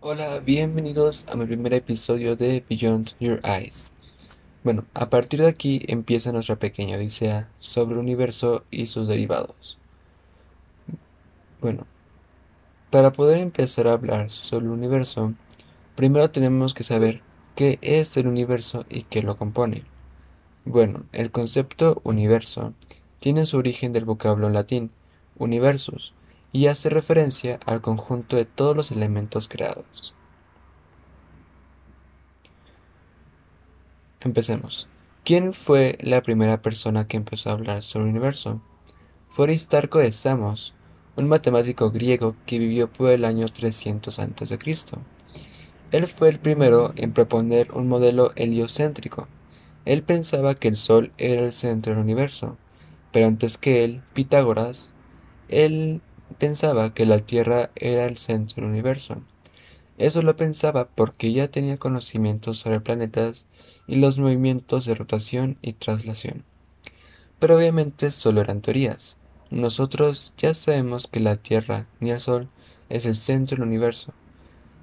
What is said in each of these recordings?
Hola, bienvenidos a mi primer episodio de Beyond Your Eyes. Bueno, a partir de aquí empieza nuestra pequeña odisea sobre el universo y sus derivados. Bueno, para poder empezar a hablar sobre el universo, primero tenemos que saber qué es el universo y qué lo compone. Bueno, el concepto universo tiene su origen del vocablo latín universus, y hace referencia al conjunto de todos los elementos creados. Empecemos. ¿Quién fue la primera persona que empezó a hablar sobre el universo? Fue Aristarco de Samos, un matemático griego que vivió por el año 300 a.C. Él fue el primero en proponer un modelo heliocéntrico. Él pensaba que el Sol era el centro del universo, pero antes que él, Pitágoras, él pensaba que la Tierra era el centro del universo. Eso lo pensaba porque ya tenía conocimientos sobre planetas y los movimientos de rotación y traslación. Pero obviamente solo eran teorías. Nosotros ya sabemos que la Tierra ni el Sol es el centro del universo.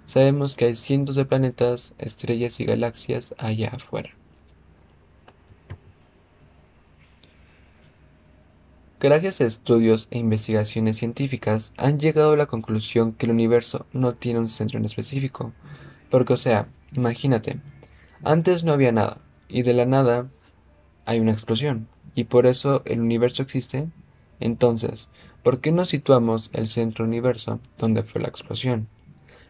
Sabemos que hay cientos de planetas, estrellas y galaxias allá afuera. Gracias a estudios e investigaciones científicas han llegado a la conclusión que el universo no tiene un centro en específico. Porque, o sea, imagínate, antes no había nada, y de la nada hay una explosión, y por eso el universo existe. Entonces, ¿por qué no situamos el centro universo donde fue la explosión?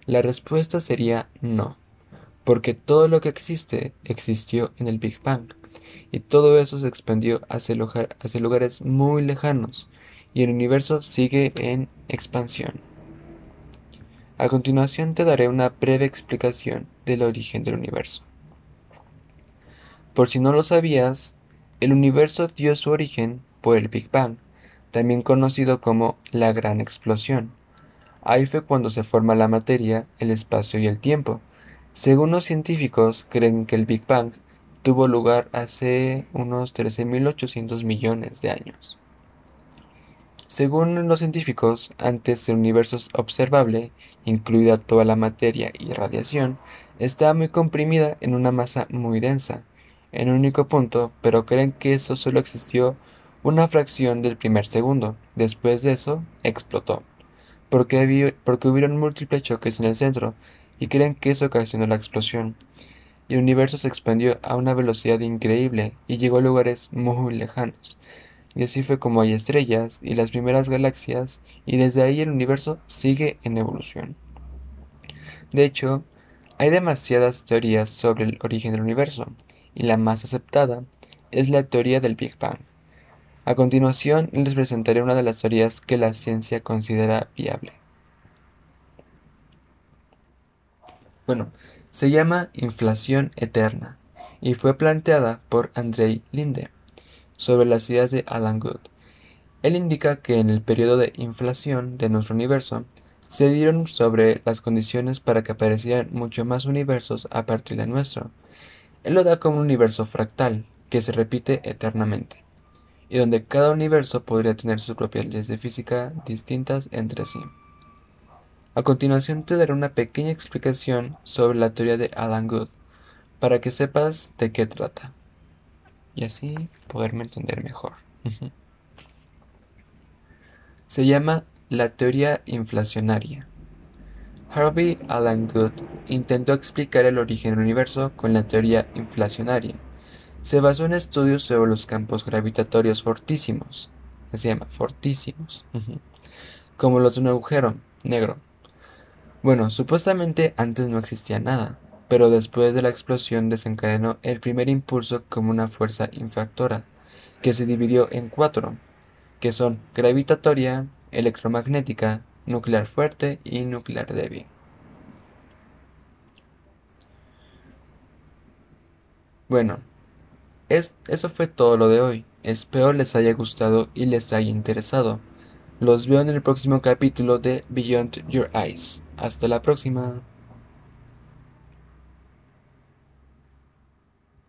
La respuesta sería no, porque todo lo que existe existió en el Big Bang y todo eso se expandió hacia, lugares muy lejanos, y el universo sigue en expansión. A continuación te daré una breve explicación del origen del universo. Por si no lo sabías, el universo dio su origen por el Big Bang, también conocido como la Gran Explosión. Ahí fue cuando se forma la materia, el espacio y el tiempo. Según los científicos, creen que el Big Bang tuvo lugar hace unos 13.800 millones de años. Según los científicos, antes el universo observable, incluida toda la materia y radiación, estaba muy comprimida en una masa muy densa, en un único punto, pero creen que eso solo existió una fracción del primer segundo. Después de eso, explotó, porque, porque hubieron múltiples choques en el centro, y creen que eso ocasionó la explosión el universo se expandió a una velocidad increíble y llegó a lugares muy lejanos. Y así fue como hay estrellas y las primeras galaxias, y desde ahí el universo sigue en evolución. De hecho, hay demasiadas teorías sobre el origen del universo, y la más aceptada es la teoría del Big Bang. A continuación les presentaré una de las teorías que la ciencia considera viable. Bueno, se llama inflación eterna y fue planteada por Andrei Linde sobre las ideas de Alan Good. Él indica que en el periodo de inflación de nuestro universo se dieron sobre las condiciones para que aparecieran mucho más universos a partir de nuestro. Él lo da como un universo fractal, que se repite eternamente, y donde cada universo podría tener sus propias leyes de física distintas entre sí. A continuación te daré una pequeña explicación sobre la teoría de Alan Good, para que sepas de qué trata, y así poderme entender mejor. Se llama la teoría inflacionaria. Harvey Alan Good intentó explicar el origen del universo con la teoría inflacionaria. Se basó en estudios sobre los campos gravitatorios fortísimos, se llama fortísimos, como los de un agujero negro bueno, supuestamente antes no existía nada, pero después de la explosión desencadenó el primer impulso como una fuerza infractora, que se dividió en cuatro, que son gravitatoria, electromagnética, nuclear fuerte y nuclear débil. Bueno, eso fue todo lo de hoy. Espero les haya gustado y les haya interesado. Los veo en el próximo capítulo de Beyond Your Eyes. Hasta la próxima.